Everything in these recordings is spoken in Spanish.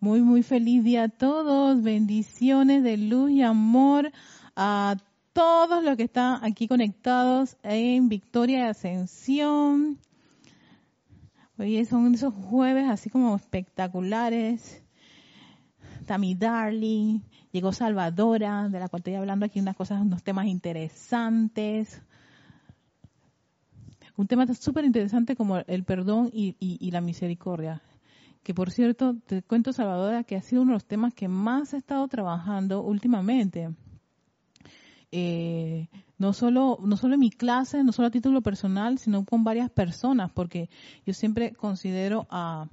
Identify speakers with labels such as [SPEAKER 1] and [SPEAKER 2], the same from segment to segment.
[SPEAKER 1] Muy, muy feliz día a todos. Bendiciones de luz y amor a todos los que están aquí conectados en Victoria y Ascensión. Hoy son esos jueves así como espectaculares. Tami Darling, llegó Salvadora, de la cual estoy hablando aquí unas cosas, unos temas interesantes. Un tema súper interesante como el perdón y la misericordia que por cierto, te cuento, Salvadora, que ha sido uno de los temas que más he estado trabajando últimamente. Eh, no solo no solo en mi clase, no solo a título personal, sino con varias personas, porque yo siempre considero a,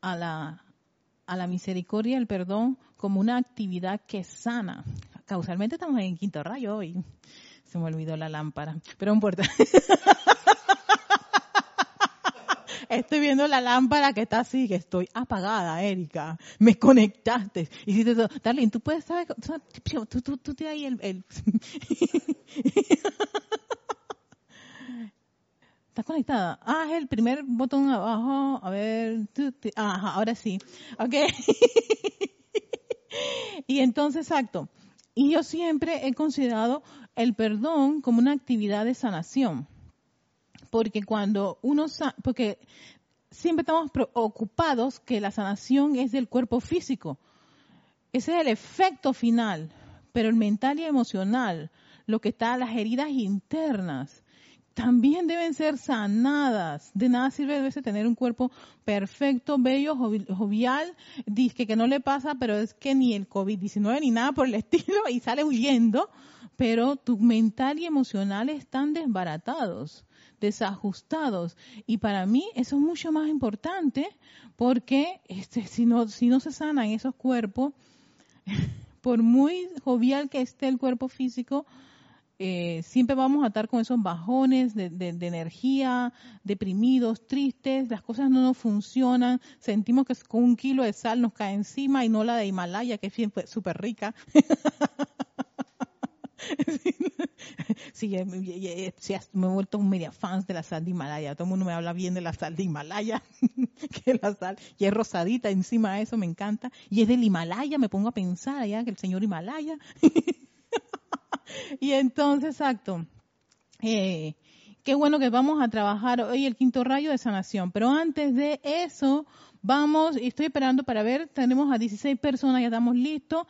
[SPEAKER 1] a la a la misericordia y el perdón como una actividad que sana. Causalmente estamos en quinto rayo hoy. Se me olvidó la lámpara, pero no importa. Estoy viendo la lámpara que está así, que estoy apagada, Erika. Me conectaste. Hiciste todo. Darlene, tú puedes saber, tú, tú, tú, tienes ahí el... el... ¿Estás conectada? Ah, es el primer botón abajo. A ver. Ajá, ahora sí. Ok. y entonces, exacto. Y yo siempre he considerado el perdón como una actividad de sanación porque cuando uno, porque siempre estamos preocupados que la sanación es del cuerpo físico. Ese es el efecto final, pero el mental y emocional, lo que está, las heridas internas, también deben ser sanadas. De nada sirve debe tener un cuerpo perfecto, bello, jovial, dice que no le pasa, pero es que ni el COVID-19 ni nada por el estilo y sale huyendo, pero tu mental y emocional están desbaratados desajustados. Y para mí eso es mucho más importante porque este, si, no, si no se sanan esos cuerpos, por muy jovial que esté el cuerpo físico, eh, siempre vamos a estar con esos bajones de, de, energía, deprimidos, tristes, las cosas no nos funcionan, sentimos que con un kilo de sal nos cae encima y no la de Himalaya, que es súper rica. sí, me he vuelto un media fans de la sal de Himalaya. Todo el mundo me habla bien de la sal de Himalaya, que la sal, y es rosadita encima de eso, me encanta. Y es del Himalaya, me pongo a pensar allá que el señor Himalaya. y entonces, exacto. Eh, qué bueno que vamos a trabajar hoy el quinto rayo de sanación. Pero antes de eso, vamos, estoy esperando para ver, tenemos a 16 personas, ya estamos listos.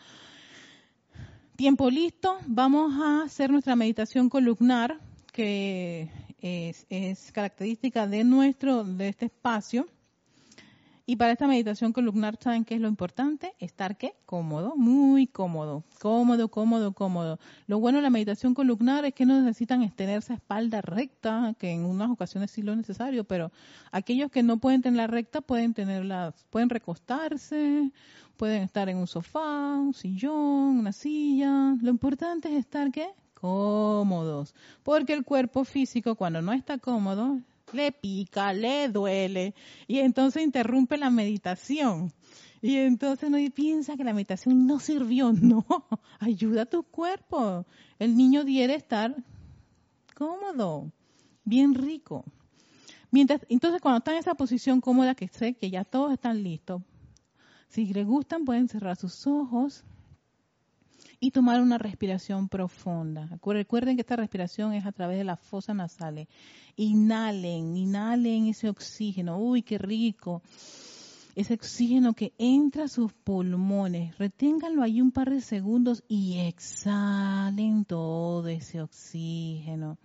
[SPEAKER 1] Tiempo listo, vamos a hacer nuestra meditación columnar, que es, característica de nuestro, de este espacio. Y para esta meditación columnar, ¿saben qué es lo importante? Estar qué? Cómodo, muy cómodo, cómodo, cómodo, cómodo. Lo bueno de la meditación columnar es que no necesitan extenderse a espalda recta, que en unas ocasiones sí lo es necesario, pero aquellos que no pueden tenerla recta pueden tenerla, pueden recostarse Pueden estar en un sofá, un sillón, una silla. Lo importante es estar ¿qué? cómodos, porque el cuerpo físico cuando no está cómodo le pica, le duele y entonces interrumpe la meditación. Y entonces no piensa que la meditación no sirvió, no, ayuda a tu cuerpo. El niño quiere estar cómodo, bien rico. Mientras, entonces cuando está en esa posición cómoda que sé que ya todos están listos, si les gustan, pueden cerrar sus ojos y tomar una respiración profunda. Recuerden que esta respiración es a través de las fosas nasales. Inhalen, inhalen ese oxígeno. Uy, qué rico. Ese oxígeno que entra a sus pulmones. Reténganlo ahí un par de segundos y exhalen todo ese oxígeno.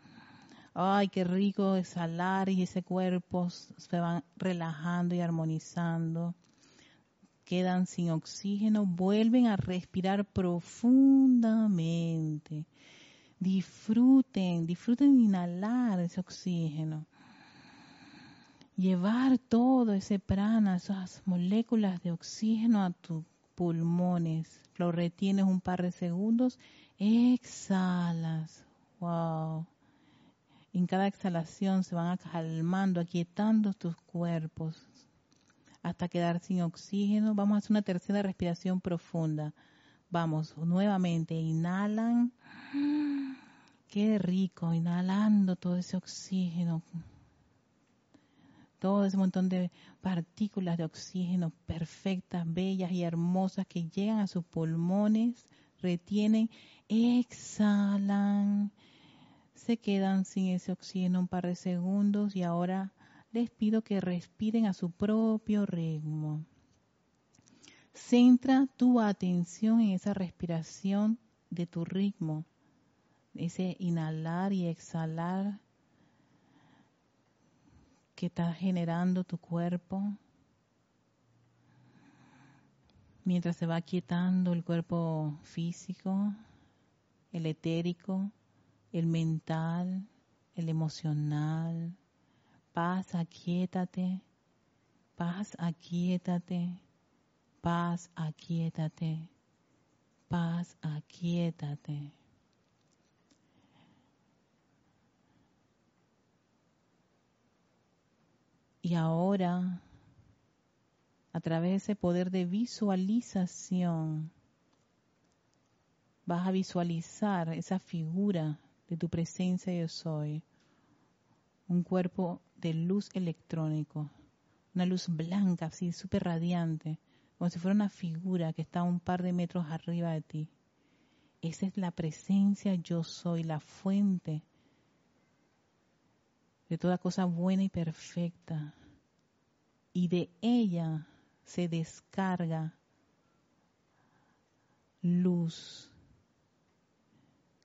[SPEAKER 1] Ay, qué rico exhalar y ese cuerpo se va relajando y armonizando quedan sin oxígeno, vuelven a respirar profundamente. Disfruten, disfruten de inhalar ese oxígeno. Llevar todo ese prana, esas moléculas de oxígeno a tus pulmones. Lo retienes un par de segundos, exhalas. Wow. En cada exhalación se van calmando, aquietando tus cuerpos, hasta quedar sin oxígeno. Vamos a hacer una tercera respiración profunda. Vamos, nuevamente, inhalan. Qué rico, inhalando todo ese oxígeno. todo ese montón de partículas de oxígeno perfectas, bellas y hermosas que llegan a sus pulmones, retienen, exhalan, se quedan sin ese oxígeno un par de segundos y ahora les pido que respiren a su propio ritmo. Centra tu atención en esa respiración de tu ritmo, ese inhalar y exhalar que está generando tu cuerpo. Mientras se va quietando el cuerpo físico, el etérico, el mental, el emocional. Paz, aquietate. Paz, aquietate. Paz, aquietate. Paz, aquietate. Y ahora, a través de ese poder de visualización, vas a visualizar esa figura de tu presencia yo soy, un cuerpo de luz electrónico, una luz blanca, así súper radiante, como si fuera una figura que está un par de metros arriba de ti. Esa es la presencia yo soy, la fuente de toda cosa buena y perfecta. Y de ella se descarga luz,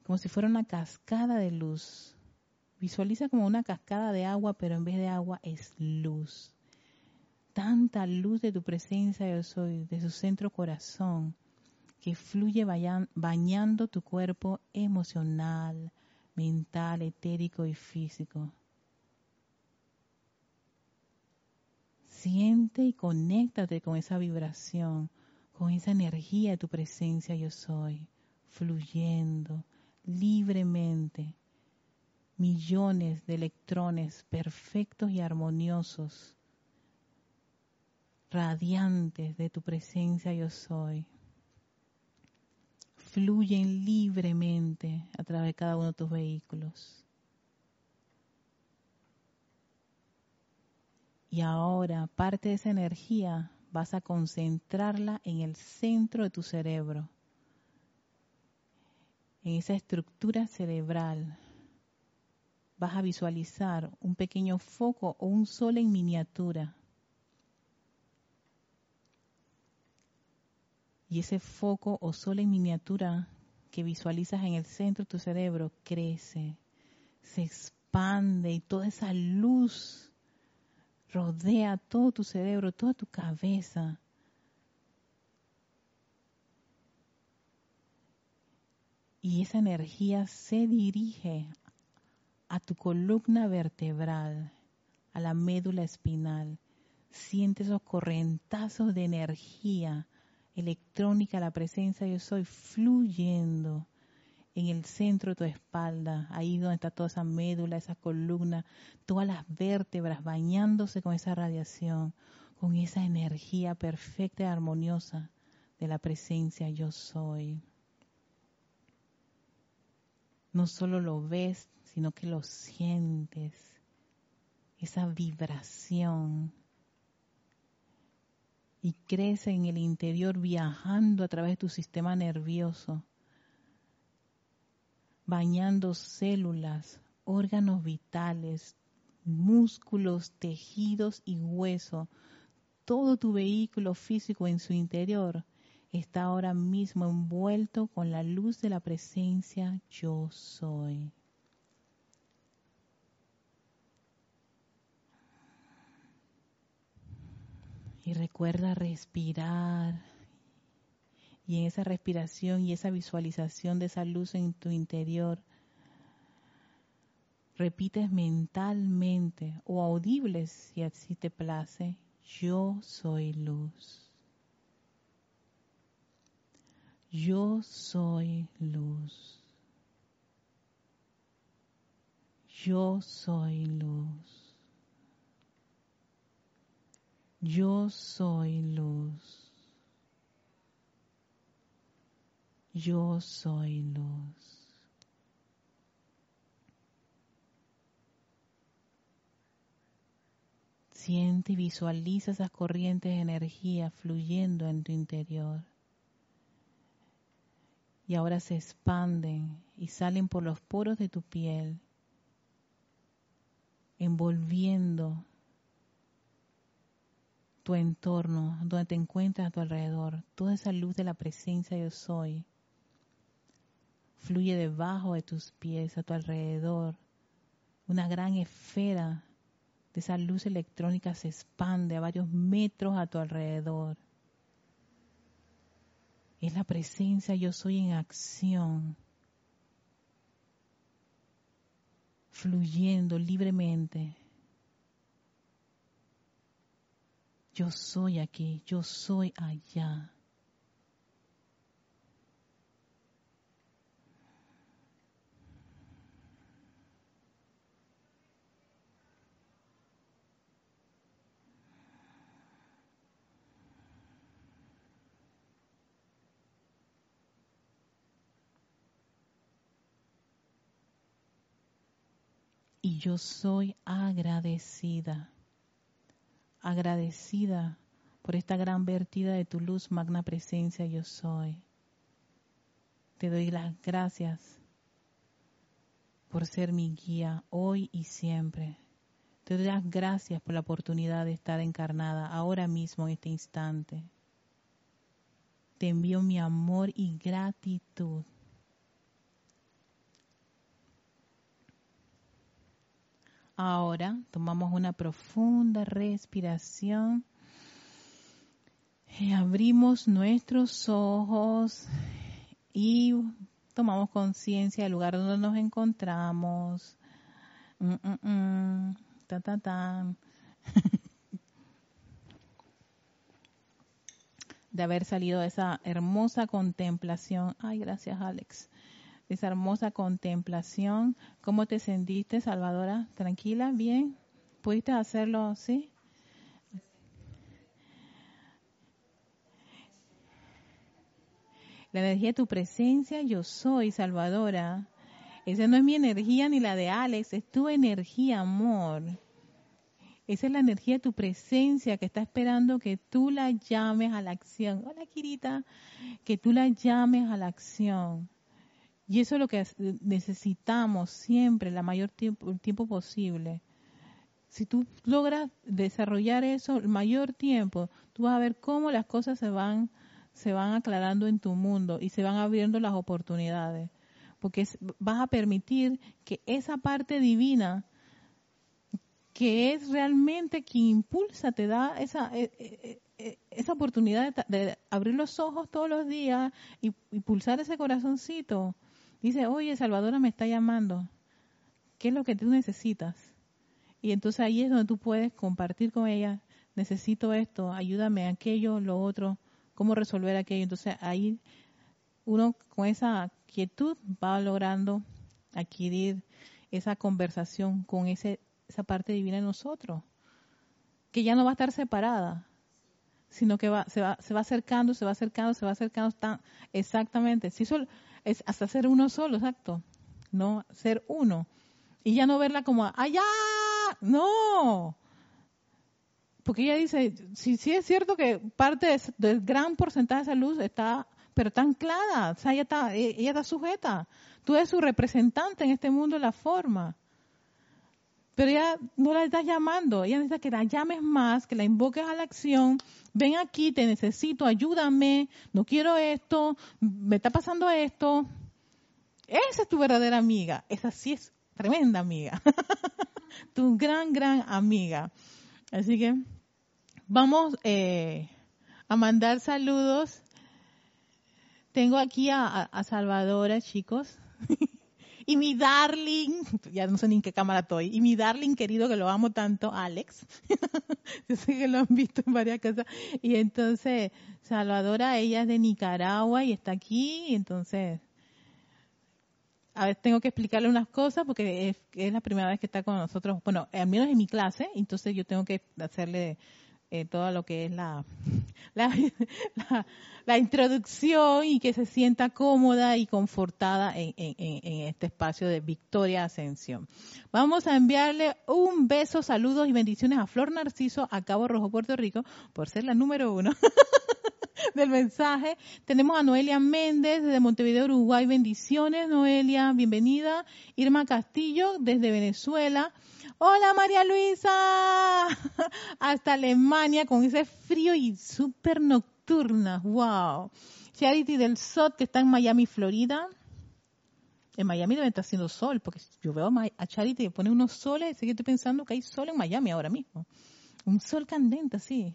[SPEAKER 1] como si fuera una cascada de luz. Visualiza como una cascada de agua, pero en vez de agua es luz. Tanta luz de tu presencia yo soy, de su centro corazón, que fluye bañando tu cuerpo emocional, mental, etérico y físico. Siente y conéctate con esa vibración, con esa energía de tu presencia yo soy, fluyendo libremente. Millones de electrones perfectos y armoniosos, radiantes de tu presencia yo soy, fluyen libremente a través de cada uno de tus vehículos. Y ahora parte de esa energía vas a concentrarla en el centro de tu cerebro, en esa estructura cerebral. Vas a visualizar un pequeño foco o un sol en miniatura. Y ese foco o sol en miniatura que visualizas en el centro de tu cerebro crece, se expande y toda esa luz rodea todo tu cerebro, toda tu cabeza. Y esa energía se dirige a tu columna vertebral, a la médula espinal. Siente esos correntazos de energía electrónica, la presencia yo soy fluyendo en el centro de tu espalda, ahí donde está toda esa médula, esa columna, todas las vértebras bañándose con esa radiación, con esa energía perfecta y armoniosa de la presencia yo soy. No solo lo ves, sino que lo sientes, esa vibración. Y crece en el interior viajando a través de tu sistema nervioso bañando células, órganos vitales, músculos, tejidos y hueso. Todo tu vehículo físico en su interior está ahora mismo envuelto con la luz de la presencia yo soy. Y recuerda respirar y en esa respiración y esa visualización de esa luz en tu interior, repites mentalmente o audibles si así te place, yo soy luz. Yo soy luz. Yo soy luz. Yo soy luz. Yo soy luz. Siente y visualiza esas corrientes de energía fluyendo en tu interior. Y ahora se expanden y salen por los poros de tu piel, envolviendo tu entorno, donde te encuentras a tu alrededor. Toda esa luz de la presencia yo soy fluye debajo de tus pies, a tu alrededor. Una gran esfera de esa luz electrónica se expande a varios metros a tu alrededor. Es la presencia yo soy en acción, fluyendo libremente. Yo soy aquí, yo soy allá. y yo soy agradecida, agradecida por esta gran vertida de tu luz, magna presencia, yo soy. Te doy las gracias por ser mi guía hoy y siempre. Te doy las gracias por la oportunidad de estar encarnada ahora mismo en este instante. Te envío mi amor y gratitud Ahora tomamos una profunda respiración y abrimos nuestros ojos y tomamos conciencia del lugar donde nos encontramos. Mm, mm, mm. de haber salido de esa hermosa contemplación. Ay, gracias Alex esa hermosa contemplación. ¿Cómo te sentiste, Salvadora? ¿Tranquila? ¿Bien? ¿Pudiste hacerlo? ¿Sí? La energía de tu presencia, yo soy, Salvadora. Esa no es mi energía ni la de Alex, es tu energía, amor. Esa es la energía de tu presencia que está esperando que tú la llames a la acción. Hola, Kirita. Que tú la llames a la acción. Y eso es lo que necesitamos siempre, la mayor tiempo, el tiempo posible. Si tú logras desarrollar eso el mayor tiempo, tú vas a ver cómo las cosas se van, se van aclarando en tu mundo y se van abriendo las oportunidades. Porque vas a permitir que esa parte divina, que es realmente quien impulsa, te da esa, e, e, e, esa oportunidad de, abrir los ojos todos los días y, y pulsar ese corazoncito Dice, oye, Salvadora me está llamando. ¿Qué es lo que tú necesitas? Y entonces ahí es donde tú puedes compartir con ella, necesito esto, ayúdame aquello, lo otro, cómo resolver aquello. Entonces ahí uno con esa quietud va logrando adquirir esa conversación con ese, esa parte divina de nosotros, que ya no va a estar separada, sino que va, se, va, se va acercando, se va acercando, se va acercando tan, exactamente. Si eso, es hasta ser uno solo, exacto. No, ser uno. Y ya no verla como allá, no. Porque ella dice, sí, sí es cierto que parte del gran porcentaje de esa luz está, pero está anclada, o sea, ella está, e, ella está sujeta. Tú eres su representante en este mundo de la forma. Pero ella no la estás llamando, ella necesita que la llames más, que la invoques a la acción. Ven aquí, te necesito, ayúdame, no quiero esto, me está pasando esto. Esa es tu verdadera amiga, esa sí es tremenda amiga, tu gran, gran amiga. Así que vamos eh, a mandar saludos. Tengo aquí a, a Salvadora, chicos. Y mi darling, ya no sé ni en qué cámara estoy, y mi darling querido que lo amo tanto, Alex. Yo sé que lo han visto en varias casas. Y entonces, Salvadora, ella es de Nicaragua y está aquí, entonces, a ver, tengo que explicarle unas cosas porque es, la primera vez que está con nosotros, bueno, al menos en mi clase, entonces yo tengo que hacerle eh, todo lo que es la, la, introducción y que se sienta cómoda y confortada en, este espacio de Victoria Ascensión. Vamos a enviarle un beso, saludos y bendiciones a Flor Narciso a Cabo Rojo, Puerto Rico, por ser la número uno. del mensaje. Tenemos a Noelia Méndez desde Montevideo, Uruguay. Bendiciones, Noelia. Bienvenida. Irma Castillo desde Venezuela. Hola María Luisa, hasta Alemania con ese frío y súper nocturna, wow. Charity del SOT que está en Miami, Florida. En Miami debe estar haciendo sol, porque yo veo a Charity que pone unos soles, y estoy pensando que hay sol en Miami ahora mismo. Un sol candente, sí.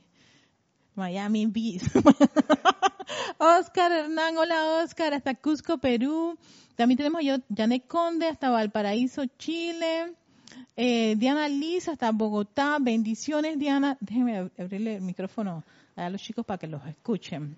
[SPEAKER 1] Miami Beach. Oscar Hernán, hola Oscar, hasta Cusco, Perú. También tenemos a Janet Conde, hasta Valparaíso, Chile. Eh, Diana Liz hasta Bogotá. Bendiciones, Diana. Déjeme abrirle el micrófono a los chicos para que los escuchen.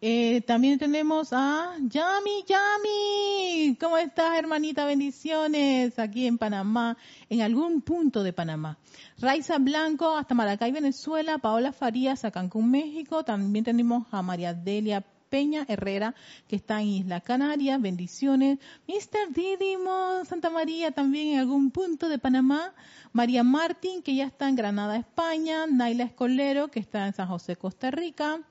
[SPEAKER 1] Eh, también tenemos a Yami, Yami. ¿Cómo estás, hermanita? Bendiciones aquí en Panamá, en algún punto de Panamá. Raiza Blanco hasta Maracay, Venezuela. Paola Farías a Cancún, México. También tenemos a María Delia Peña Herrera, que está en Isla Canarias. Bendiciones. Mr. Didimo, Santa María, también en algún punto de Panamá. María Martín, que ya está en Granada, España. Naila Escolero, que está en San José, Costa Rica.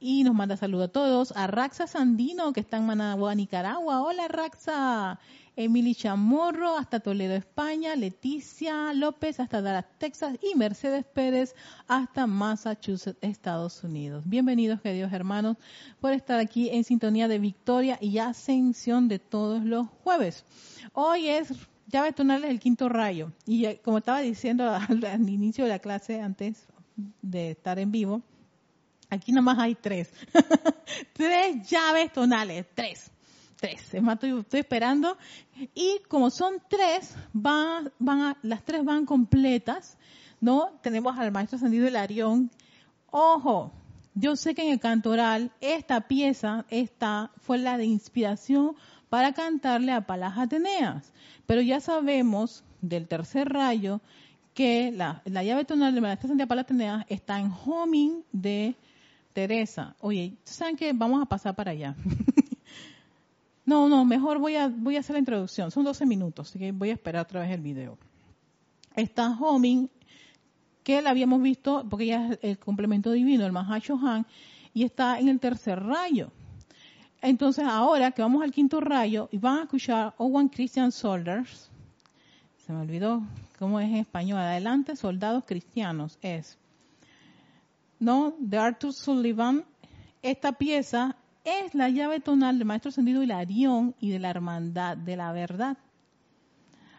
[SPEAKER 1] Y nos manda saludos a todos. A Raxa Sandino, que está en Managua, Nicaragua. Hola, Raxa. Emily Chamorro hasta Toledo, España, Leticia López hasta Dallas, Texas y Mercedes Pérez hasta Massachusetts, Estados Unidos. Bienvenidos, queridos hermanos, por estar aquí en sintonía de victoria y ascensión de todos los jueves. Hoy es llaves tonales del quinto rayo y eh, como estaba diciendo al, inicio de la clase antes de estar en vivo, aquí nomás hay tres. tres llaves tonales, tres tres. Es más, estoy, esperando. Y como son tres, van, van las tres van completas, ¿no? Tenemos al maestro Ascendido Arión. Ojo, yo sé que en el cantoral esta pieza esta fue la de inspiración para cantarle a Palas Ateneas. Pero ya sabemos del tercer rayo que la, llave tonal de Maestra Ascendida Palas Ateneas está en homing de Teresa. Oye, ¿saben qué? Vamos a pasar para allá. No, no, mejor voy a, voy a hacer la introducción. Son 12 minutos, así que voy a esperar otra vez el video. Está Homing, que la habíamos visto, porque ya es el complemento divino, el Han, y está en el tercer rayo. Entonces, ahora que vamos al quinto rayo, y van a escuchar Owen Christian Soldiers, se me olvidó cómo es en español, adelante, soldados cristianos, es, ¿no? De Arthur Sullivan, esta pieza es la llave tonal del Maestro Ascendido Hilarión y de la Hermandad de la Verdad.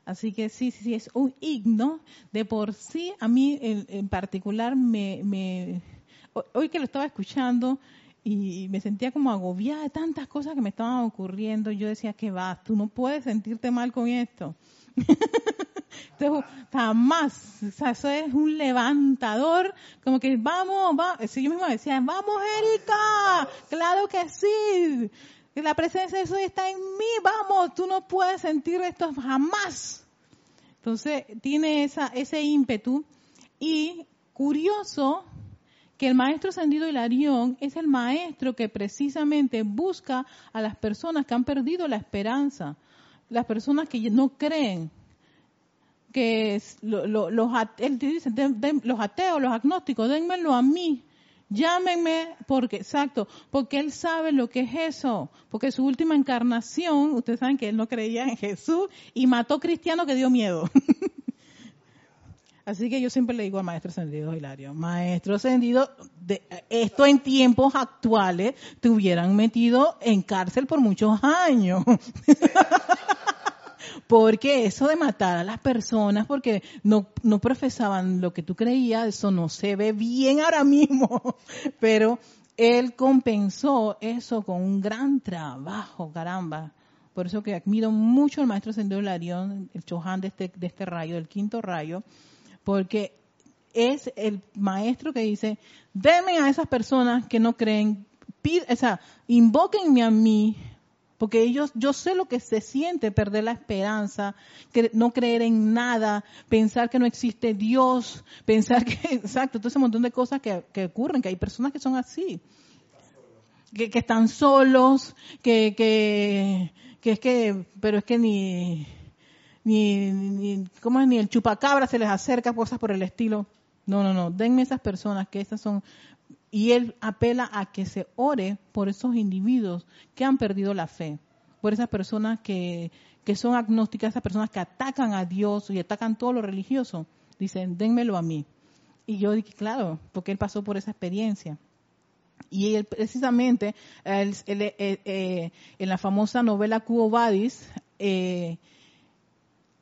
[SPEAKER 1] Así que sí, sí, sí, es un himno. De por sí, a mí en, particular, me, hoy que lo estaba escuchando y me sentía como agobiada de tantas cosas que me estaban ocurriendo, yo decía que va, tú no puedes sentirte mal con esto. Jamás, eso es un levantador, como que vamos, vamos, yo mismo decía, vamos Erika, claro que sí, la presencia de eso está en mí, vamos, tú no puedes sentir esto jamás. Entonces, tiene esa, ese ímpetu y curioso que el maestro Ascendido Hilarión es el maestro que precisamente busca a las personas que han perdido la esperanza, las personas que no creen, que los, él dice, los ateos, los agnósticos, denmelo a mí, llámenme porque, exacto, porque él sabe lo que es eso, porque su última encarnación, ustedes saben que él no creía en Jesús y mató cristiano que dio miedo. Así que yo siempre le digo al maestro ascendido Hilario, maestro ascendido, de, esto en tiempos actuales te hubieran metido en cárcel por muchos años. Porque eso de matar a las personas porque no, no profesaban lo que tú creías, eso no se ve bien ahora mismo. Pero él compensó eso con un gran trabajo, caramba. Por eso que admiro mucho al maestro Sendero Larión, el Chohan de este, de este rayo, del quinto rayo, porque es el maestro que dice, denme a esas personas que no creen, sea, invóquenme a mí porque ellos, yo sé lo que se siente perder la esperanza, que no creer en nada, pensar que no existe Dios, pensar que, exacto, todo ese montón de cosas que, que ocurren, que hay personas que son así, que, que están solos, que, que, que es que, pero es que ni, ni, ni, ¿cómo es? Ni el chupacabra se les acerca, cosas por el estilo. No, no, no, denme esas personas que esas son y él apela a que se ore por esos individuos que han perdido la fe, por esas personas que, que son agnósticas, esas personas que atacan a Dios y atacan todo lo religioso. Dicen, dénmelo a mí. Y yo dije, claro, porque él pasó por esa experiencia. Y él precisamente, él, eh, eh, en la famosa novela Cubo Vadis, eh,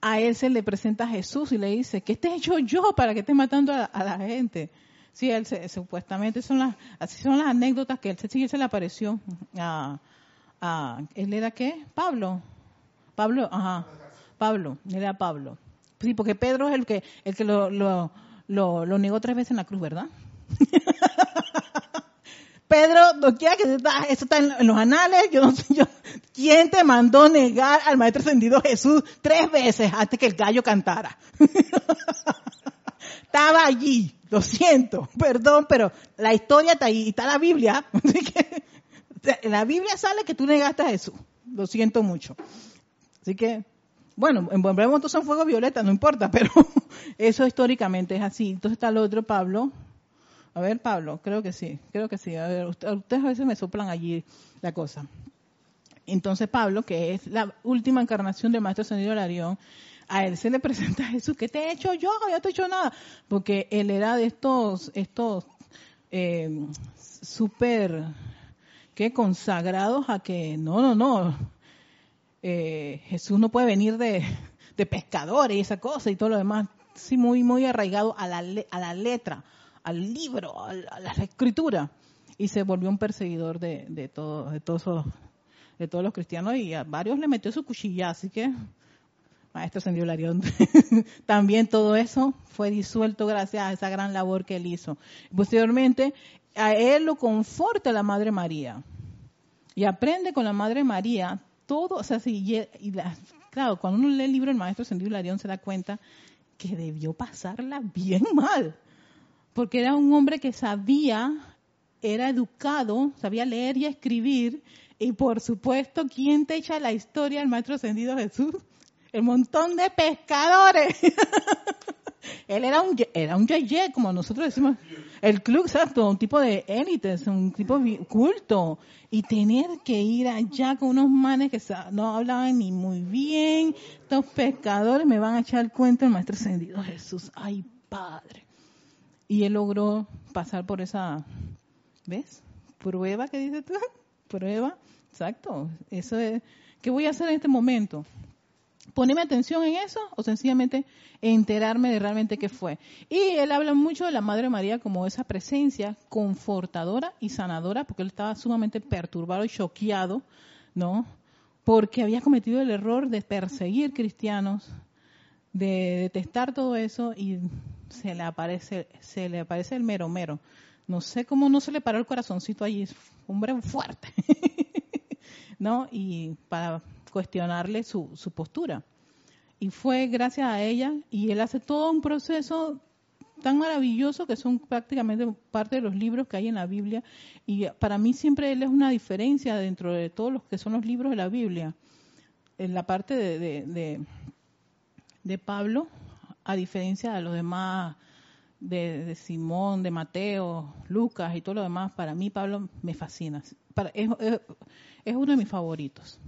[SPEAKER 1] a él se le presenta a Jesús y le dice, ¿qué te he hecho yo para que estés matando a la gente? Sí, él supuestamente son las, así son las anécdotas que él, sí, se le apareció a, a, él era qué? Pablo. Pablo, ajá. Pablo, él era Pablo. Sí, porque Pedro es el que, el que lo, lo, lo, negó tres veces en la cruz, ¿verdad? Pedro, no quiera que eso está en, los anales, yo no sé, yo, ¿quién te mandó negar al Maestro Ascendido Jesús tres veces antes que el gallo cantara? Estaba allí. Lo siento, perdón, pero la historia está ahí, está la Biblia. Así que en la Biblia sale que tú negaste a Jesús. Lo siento mucho. Así que, bueno, en buen breve son fuego violeta, no importa, pero eso históricamente es así. Entonces está el otro Pablo. A ver, Pablo, creo que sí, creo que sí. A ver, ustedes a veces me soplan allí la cosa. Entonces Pablo, que es la última encarnación del Maestro Ascendido Larión, a él se le presenta a Jesús, ¿qué te he hecho yo? Yo te he hecho nada. Porque él era de estos, estos eh, súper, que consagrados a que, no, no, no, eh, Jesús no puede venir de, de pescadores y esa cosa y todo lo demás. Sí, muy, muy arraigado a la, a la letra, al libro, a la, escritura. Y se volvió un perseguidor de, de, todo, de, todos, de todos los cristianos y a varios le metió su cuchilla, así que Maestro Sendido Larión. También todo eso fue disuelto gracias a esa gran labor que él hizo. Posteriormente, a él lo conforta la Madre María. Y aprende con la Madre María todo, o sea, y claro, cuando uno lee el libro del Maestro Sendido Larión se da cuenta que debió pasarla bien mal. Porque era un hombre que sabía, era educado, sabía leer y escribir, y por supuesto, ¿quién te echa la historia del Maestro Ascendido Jesús? El montón de pescadores. Él era un, era un yeye, como nosotros decimos. El club, exacto, un tipo de élites, un tipo culto. Y tener que ir allá con unos manes que no hablaban ni muy bien. Estos pescadores me van a echar el cuento el maestro ascendido Jesús. Ay, padre. Y él logró pasar por esa, ¿ves? Prueba que dices tú. Prueba. Exacto. Eso es, ¿qué voy a hacer en este momento? Ponerme atención en eso o sencillamente enterarme de realmente qué fue. Y él habla mucho de la Madre María como esa presencia confortadora y sanadora, porque él estaba sumamente perturbado y choqueado, ¿no? Porque había cometido el error de perseguir cristianos, de detestar todo eso y se le aparece, se le aparece el mero mero. No sé cómo no se le paró el corazoncito allí, hombre fuerte, ¿no? Y para cuestionarle su, su postura. Y fue gracias a ella y él hace todo un proceso tan maravilloso que son prácticamente parte de los libros que hay en la Biblia. Y para mí siempre él es una diferencia dentro de todos los que son los libros de la Biblia. En la parte de, de, de, Pablo, a diferencia de los demás, de, Simón, de Mateo, Lucas y todo lo demás, para mí Pablo me fascina. Es, es uno de mis favoritos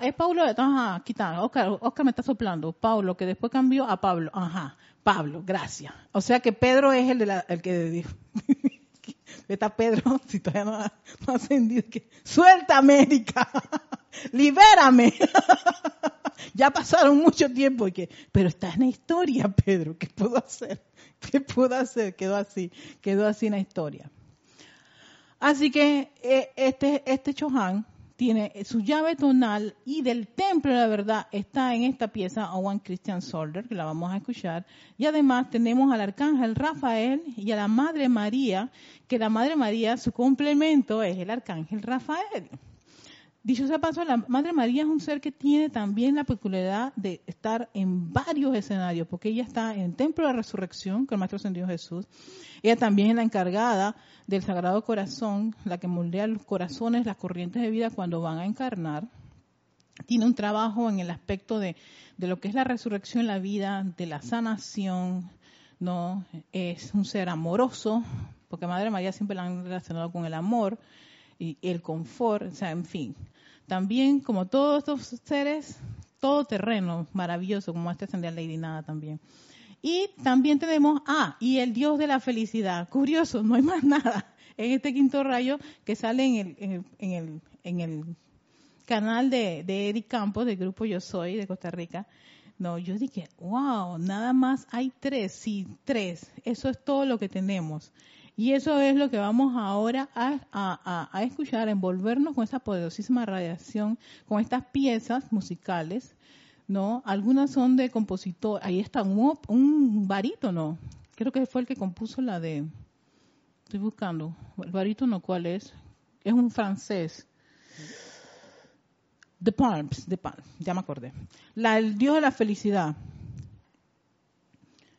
[SPEAKER 1] es Pablo, ajá, quita, Oscar, Oscar me está soplando. Pablo, que después cambió a Pablo. Ajá, Pablo, gracias. O sea que Pedro es el, de la, el que dijo. Está Pedro, si todavía no ha, ascendido, que suelta América, libérame. ya pasaron mucho tiempo, y que, pero está en la historia, Pedro, ¿qué puedo hacer? ¿Qué puedo hacer? Quedó así, quedó así en la historia. Así que eh, este, este Chohan tiene su llave tonal y del templo la verdad está en esta pieza One Christian Solder, que la vamos a escuchar. Y además tenemos al arcángel Rafael y a la Madre María, que la Madre María, su complemento es el arcángel Rafael. Dicho sea paso, la Madre María es un ser que tiene también la peculiaridad de estar en varios escenarios, porque ella está en el Templo de la Resurrección, con el Maestro Ascendido Jesús. Ella también es la encargada del Sagrado Corazón, la que moldea los corazones, las corrientes de vida cuando van a encarnar. Tiene un trabajo en el aspecto de, de lo que es la resurrección, la vida, de la sanación, ¿no? Es un ser amoroso, porque Madre María siempre la han relacionado con el amor y el confort, o sea, en fin. También, como todos estos seres, todo terreno, maravilloso, como este ascendía Lady Nada también. Y también tenemos, ah, y el Dios de la felicidad. Curioso, no hay más nada en este quinto rayo que sale en el, en el, en el, canal de, de Eric Campos, del grupo Yo Soy de Costa Rica. No, yo dije, wow, nada más hay tres, sí, tres. Eso es todo lo que tenemos. Y eso es lo que vamos ahora a, a, a, escuchar, envolvernos con esa poderosísima radiación, con estas piezas musicales, ¿no? Algunas son de compositor, ahí está un, un barítono, creo que fue el que compuso la de, estoy buscando, el barítono cuál es, es un francés. The Palms, The Palms, ya me acordé. La, el Dios de la felicidad.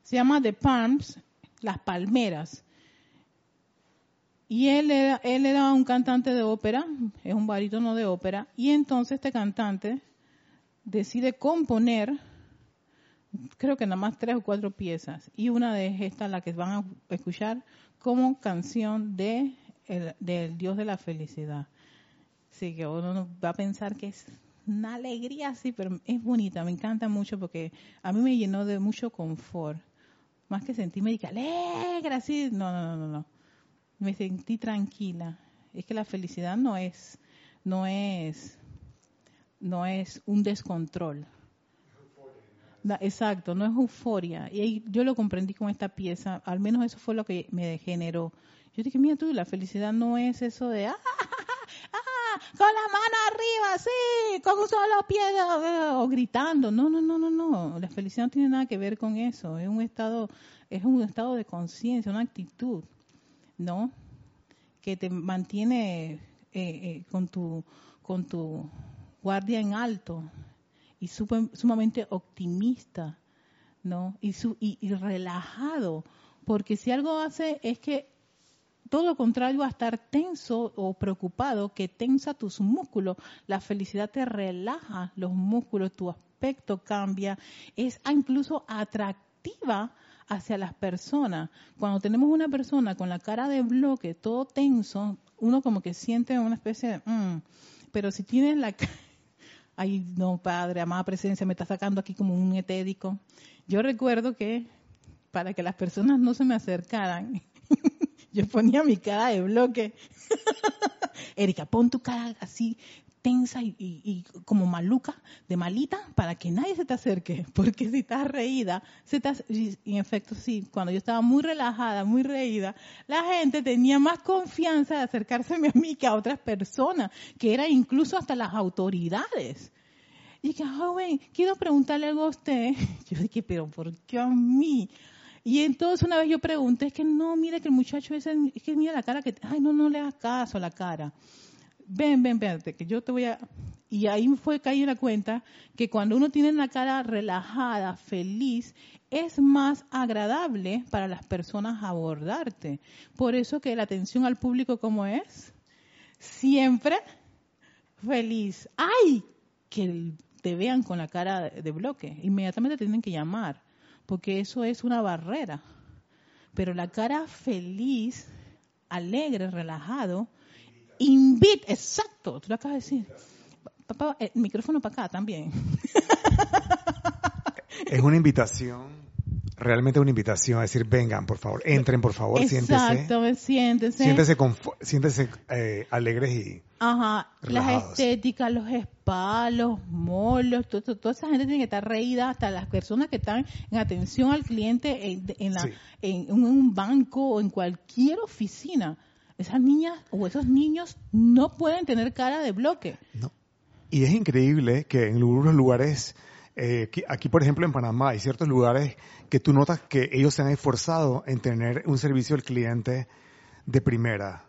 [SPEAKER 1] Se llama The Palms, las palmeras. Y él era, él era un cantante de ópera, es un barítono de ópera, y entonces este cantante decide componer, creo que nada más tres o cuatro piezas, y una de estas, la que van a escuchar, como canción de el, del Dios de la felicidad. Así que uno va a pensar que es una alegría así, pero es bonita, me encanta mucho porque a mí me llenó de mucho confort. Más que sentirme alegre, así, no, no, no, no me sentí tranquila. Es que la felicidad no es, no es, no es un descontrol. exacto, no es euforia. Y yo lo comprendí con esta pieza, al menos eso fue lo que me generó. Yo dije, mira tú, la felicidad no es eso de, ah, ah, con la mano arriba, sí, con un solo pie, o gritando. No, no, no, no, no. La felicidad no tiene nada que ver con eso. Es un estado, es un estado de conciencia, una actitud. ¿No? Que te mantiene eh, eh, con, tu, con tu guardia en alto y sumamente optimista, ¿no? Y, su, y, relajado, porque si algo hace es que todo lo contrario a estar tenso o preocupado, que tensa tus músculos, la felicidad te relaja los músculos, tu aspecto cambia, es incluso atractiva hacia las personas. Cuando tenemos una persona con la cara de bloque, todo tenso, uno como que siente una especie de... Mm". pero si tienes la... Ay, no, padre, amada presencia, me está sacando aquí como un etédico. Yo recuerdo que para que las personas no se me acercaran, yo ponía mi cara de bloque. Erika, pon tu cara así tensa y, como maluca, de malita, para que nadie se te acerque, porque si estás reída, se te, en efecto sí, cuando yo estaba muy relajada, muy reída, la gente tenía más confianza de acercárseme a mí que a otras personas, que eran incluso hasta las autoridades. Y dije, joven, quiero preguntarle algo a usted. Yo dije, pero ¿por qué a mí? Y entonces una vez yo pregunté, es que no, mire que el muchacho ese, es que mira la cara que, ay, no, no le hagas caso a la cara ven, ven, ven, que yo te voy a... Y ahí fue caí la cuenta que cuando uno tiene la cara relajada, feliz, es más agradable para las personas abordarte. Por eso que la atención al público, como es? Siempre feliz. ¡Ay! Que te vean con la cara de bloque. Inmediatamente tienen que llamar, porque eso es una barrera. Pero la cara feliz, alegre, relajado, Invite, exacto, tú lo acabas de decir. Papá, el micrófono para acá también.
[SPEAKER 2] Es una invitación, realmente una invitación a decir, vengan, por favor, entren, por favor,
[SPEAKER 1] siéntese. Exacto, siéntese.
[SPEAKER 2] Siéntese, siéntese eh, alegres y
[SPEAKER 1] Ajá, las estéticas, los spas, los molos, toda esa gente tiene que estar reída, hasta las personas que están en atención al cliente en, la, en un banco o en cualquier oficina esas niñas o esos niños no pueden tener cara de bloque.
[SPEAKER 2] No. Y es increíble que en algunos lugares, eh, aquí por ejemplo en Panamá, hay ciertos lugares que tú notas que ellos se han esforzado en tener un servicio al cliente de primera.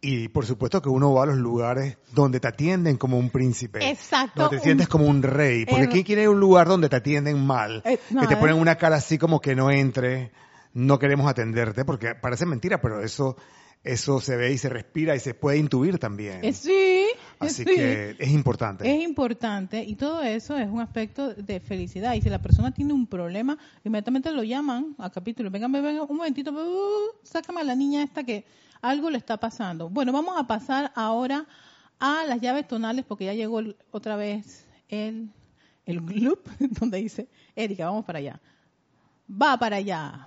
[SPEAKER 2] Y por supuesto que uno va a los lugares donde te atienden como un príncipe.
[SPEAKER 1] Exacto.
[SPEAKER 2] Donde te sientes como un rey. Porque
[SPEAKER 1] Er-
[SPEAKER 2] ¿quién quiere un lugar donde te atienden mal?
[SPEAKER 1] Eh, no,
[SPEAKER 2] que te
[SPEAKER 1] eh.
[SPEAKER 2] ponen una cara así como que no entre, no queremos atenderte, porque parece mentira, pero eso, eso se ve y se respira y se puede intuir también.
[SPEAKER 1] Eh, sí,
[SPEAKER 2] Así
[SPEAKER 1] sí.
[SPEAKER 2] que es importante.
[SPEAKER 1] Es importante y todo eso es un aspecto de felicidad. Y si la persona tiene un problema, inmediatamente lo llaman a capítulo. Venga, venga, un momentito, uh, sácame a la niña esta que algo le está pasando. Bueno, vamos a pasar ahora a las llaves tonales porque ya llegó el- otra vez el, el loop donde dice, Erika, vamos para allá. Va para allá.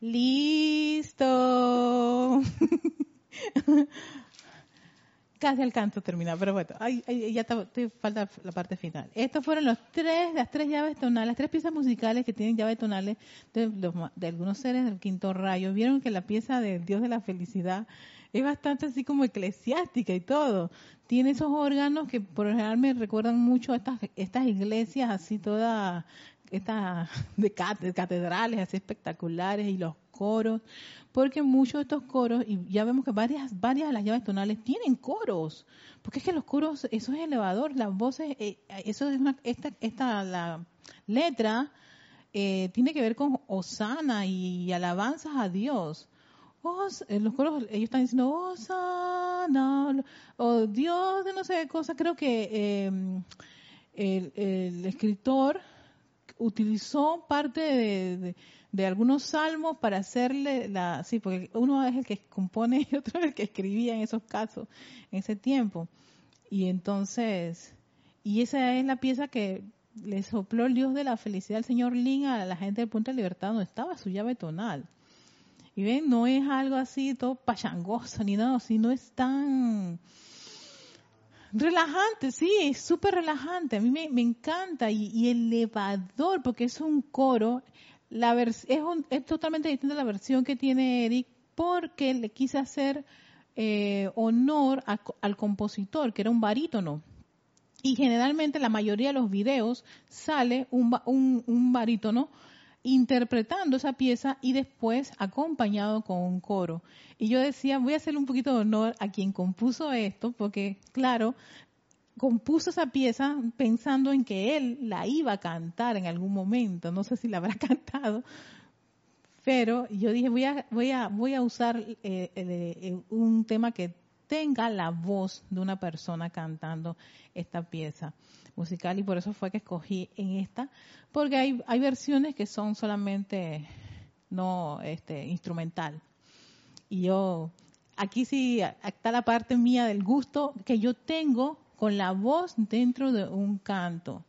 [SPEAKER 1] Listo. Casi alcanzo a terminar, pero bueno, ya te, falta la parte final. Estas fueron los tres, las tres llaves tonales, las tres piezas musicales que tienen llaves tonales de, de algunos seres del quinto rayo. Vieron que la pieza de Dios de la felicidad es bastante así como eclesiástica y todo. Tiene esos órganos que por lo general me recuerdan mucho a estas, estas iglesias así todas, estas de catedrales así espectaculares y los coros, porque muchos de estos coros, y ya vemos que varias, varias de las llaves tonales tienen coros, porque es que los coros, eso es elevador, las voces, eh, eso es una, esta, esta, la letra eh, tiene que ver con Osana y alabanzas a Dios. Eh, los coros, ellos están diciendo, Osana, o Dios de no sé qué cosa, creo que em, el, el escritor utilizó parte de, de algunos salmos para hacerle la, sí, porque uno es el que compone y otro es el que escribía en esos casos, en ese tiempo. Y entonces, y esa es la pieza que le sopló el Dios de la felicidad al señor Lin a la gente del Punto de Libertad donde estaba su llave tonal. Y ven, no es algo así todo pachangoso ni nada, sino es tan relajante, sí, súper relajante. A mí me, encanta y, y, elevador porque es un coro la es, es totalmente distinta la versión que tiene Eric porque le quise hacer eh, honor al compositor, que era un barítono. Y generalmente la mayoría de los videos sale un, un, un barítono interpretando esa pieza y después acompañado con un coro. Y yo decía, voy a hacerle un poquito de honor a quien compuso esto, porque claro, compuso esa pieza pensando en que él la iba a cantar en algún momento, no sé si la habrá cantado, pero yo dije voy a voy a voy a usar eh, eh, un tema que tenga la voz de una persona cantando esta pieza musical y por eso fue que escogí en esta, porque hay hay versiones que son solamente no este instrumental y yo aquí sí está la parte mía del gusto que yo tengo con la voz dentro de un canto.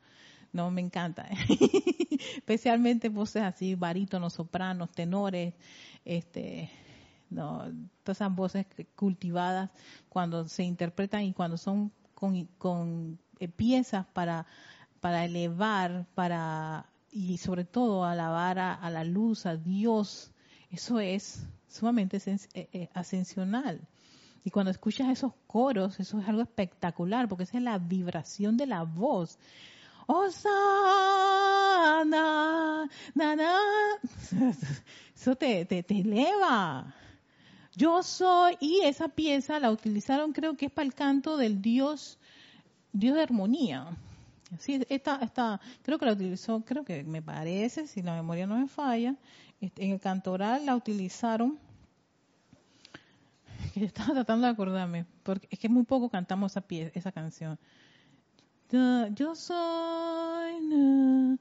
[SPEAKER 1] No, me encanta. Especialmente voces así, barítonos, sopranos, tenores, este, no, todas esas voces cultivadas cuando se interpretan y cuando son con, eh, piezas para, para elevar, para, y sobre todo alabar a, la luz, a Dios. Eso es sumamente eh, eh, ascensional. Y cuando escuchas esos coros, eso es algo espectacular, porque esa es la vibración de la voz. Osana, na, Eso te, te, te eleva. Yo soy, y esa pieza la utilizaron, creo que es para el canto del Dios, Dios de armonía. Sí, esta, esta, creo que la utilizó, creo que me parece, si la memoria no me falla, este, en el cantoral la utilizaron estaba tratando de acordarme, porque es que muy poco cantamos esa, pie, esa canción. Yo soy,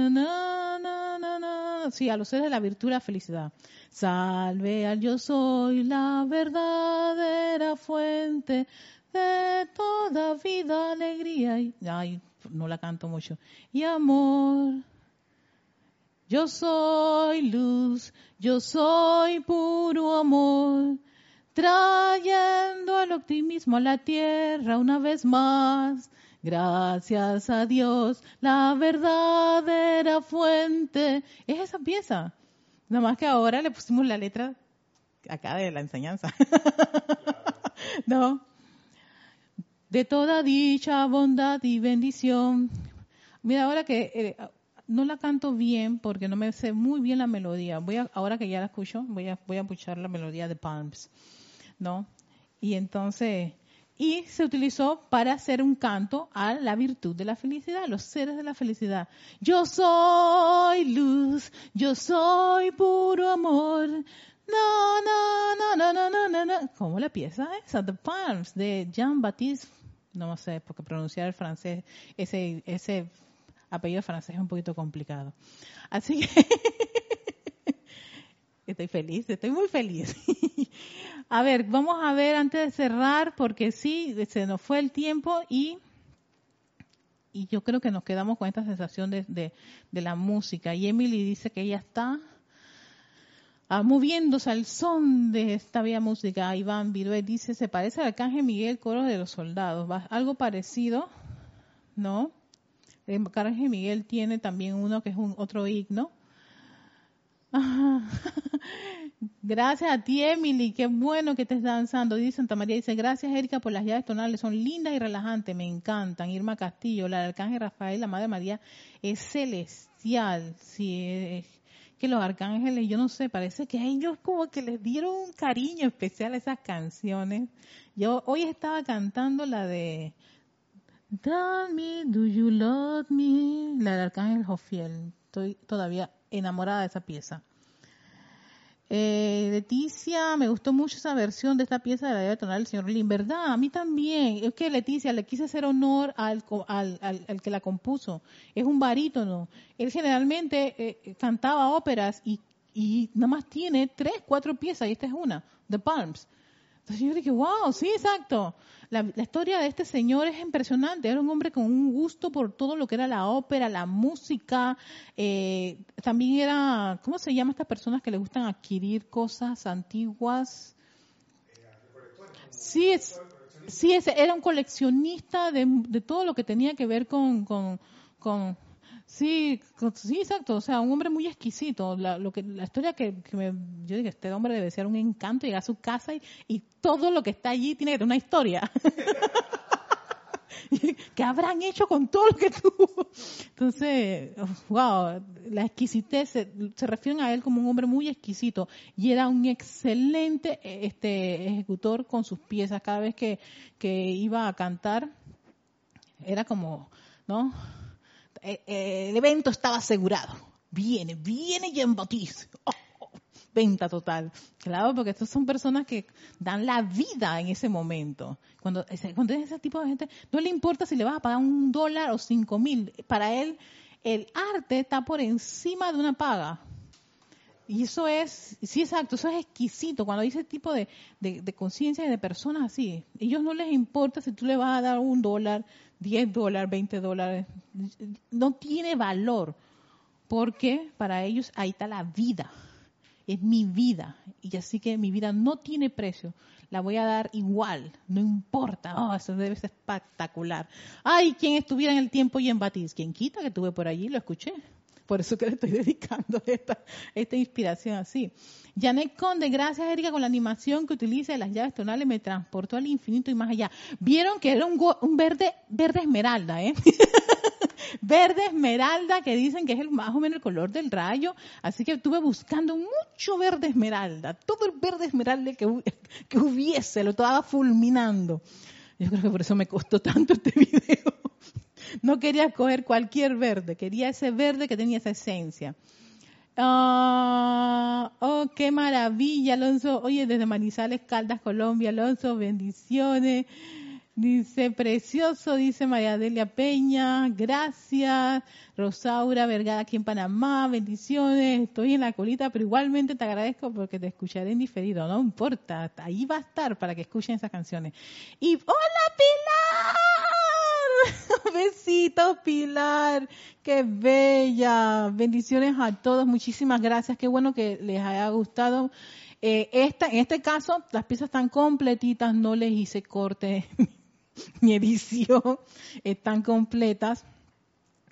[SPEAKER 1] na, na, na, sí, a los seres de la virtud y la felicidad. Salve al yo soy, la verdadera fuente de toda vida, alegría y, ay, no la canto mucho, y amor. Yo soy luz, yo soy puro amor trayendo el optimismo a la tierra una vez más. Gracias a Dios, la verdadera fuente. Es esa pieza. Nada más que ahora le pusimos la letra acá de la enseñanza. no. De toda dicha, bondad y bendición. Mira, ahora que eh, no la canto bien porque no me sé muy bien la melodía. Voy a, ahora que ya la escucho, voy a, voy a escuchar la melodía de Palms. ¿no? Y entonces, y se utilizó para hacer un canto a la virtud de la felicidad, los seres de la felicidad. Yo soy luz, yo soy puro amor. No, no, no, no, no, no, no. ¿Cómo la pieza esa? The Palms de Jean-Baptiste. No sé, porque pronunciar el francés, ese, ese apellido francés es un poquito complicado. Así que estoy feliz, estoy muy feliz. A ver, vamos a ver antes de cerrar, porque sí, se nos fue el tiempo y, y yo creo que nos quedamos con esta sensación de, de, la música. Y Emily dice que ella está ah, moviéndose al son de esta bella música. Iván Virué dice, se parece al Arcángel Miguel, coro de los soldados. Algo parecido, ¿no? El Arcángel Miguel tiene también uno que es un otro himno. Gracias a ti, Emily. Qué bueno que estés danzando. Dice Santa María. Dice, gracias, Erika, por las llaves tonales. Son lindas y relajantes. Me encantan. Irma Castillo, la del Arcángel Rafael, la Madre María, es celestial. Sí, que los arcángeles, yo no sé, parece que a ellos como que les dieron un cariño especial a esas canciones. Yo hoy estaba cantando la de Tell me, do you love me? La del Arcángel Jofiel. Estoy todavía enamorada de esa pieza. Eh, Leticia, me gustó mucho esa versión de esta pieza de la llave tonal del señor Lin, ¿verdad? A mí también. Es que Leticia le quise hacer honor al, al, al- que la compuso. Es un barítono. Él generalmente eh, cantaba óperas y, y nada más tiene tres, cuatro piezas y esta es una, The Palms. Entonces yo dije, wow, sí, exacto. La, historia de este señor es impresionante. Era un hombre con un gusto por todo lo que era la ópera, la música. eh, también era, ¿cómo se llama estas personas que le gustan adquirir cosas antiguas? Sí, es, sí ese era un coleccionista de, de todo lo que tenía que ver con, con, con sí, sí, exacto, o sea, un hombre muy exquisito. La, lo que, la historia que, me, yo dije, este hombre debe ser un encanto, llegar a su casa y, todo lo que está allí tiene que tener una historia. ¿Qué habrán hecho con todo lo que tuvo? Entonces, wow, la exquisitez, se, se refieren a él como un hombre muy exquisito y era un excelente eh, este, ejecutor con sus piezas. Cada vez que, que iba a cantar, era como, ¿no? Eh, eh, el evento estaba asegurado. Viene, viene Jean Baptiste. Oh, oh, venta total. Claro, porque estos son personas que dan la vida en ese momento. Cuando, cuando es ese tipo de gente, no le importa si le vas a pagar un dólar o cinco mil. Para él, el arte está por encima de una paga. Y eso es, sí, exacto, eso es exquisito. Cuando ese tipo de, de, de conciencia y de personas así, ellos no les importa si tú le vas a dar un dólar, diez dólares, veinte dólares. No tiene valor, porque para ellos ahí está la vida. Es mi vida. Y así que mi vida no tiene precio. La voy a dar igual, no importa. Oh, eso debe ser espectacular. Ay, quien estuviera en el tiempo y en Batiz. Quien quita que estuve por allí, lo escuché. Por eso que le estoy dedicando esta, esta inspiración así. Janet Conde, gracias Erika con la animación que utiliza de las llaves tonales, me transportó al infinito y más allá. Vieron que era un, un verde, verde esmeralda, ¿eh? verde esmeralda que dicen que es el, más o menos el color del rayo. Así que estuve buscando mucho verde esmeralda, todo el verde esmeralda que, que hubiese, lo estaba fulminando. Yo creo que por eso me costó tanto este video. No quería coger cualquier verde, quería ese verde que tenía esa esencia. Ah, oh, qué maravilla, Alonso. Oye, desde Manizales, Caldas, Colombia, Alonso, bendiciones. Dice, precioso, dice María Delia Peña, gracias. Rosaura Vergara aquí en Panamá, bendiciones. Estoy en la colita, pero igualmente te agradezco porque te escucharé en diferido, no importa. Ahí va a estar para que escuchen esas canciones. Y, ¡Hola Pilar! Besitos Pilar, qué bella. Bendiciones a todos, muchísimas gracias. Qué bueno que les haya gustado. Eh, esta, en este caso, las piezas están completitas, no les hice corte ni edición, están completas.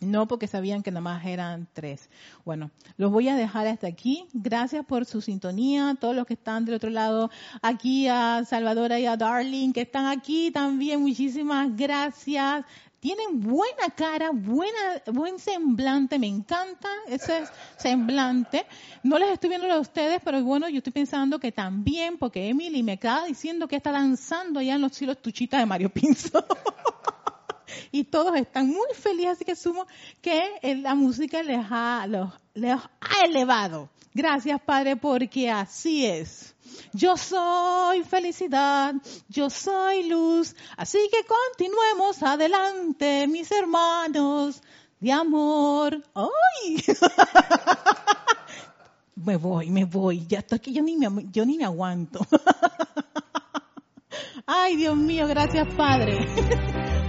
[SPEAKER 1] No porque sabían que nada más eran tres. Bueno, los voy a dejar hasta aquí. Gracias por su sintonía. Todos los que están del otro lado, aquí a Salvadora y a Darling, que están aquí también. Muchísimas gracias. Tienen buena cara, buena, buen semblante. Me encanta ese semblante. No les estoy viendo a ustedes, pero bueno, yo estoy pensando que también, porque Emily me acaba diciendo que está danzando allá en los cielos tuchitas de Mario Pinzo. y todos están muy felices, así que asumo que la música les ha, elevado. Gracias, Padre, porque así es. Yo soy felicidad, yo soy luz, así que continuemos adelante, mis hermanos de amor. ¡Ay! me voy, me voy, ya estoy aquí, yo ni me, yo ni me aguanto. Ay, Dios mío, gracias, Padre.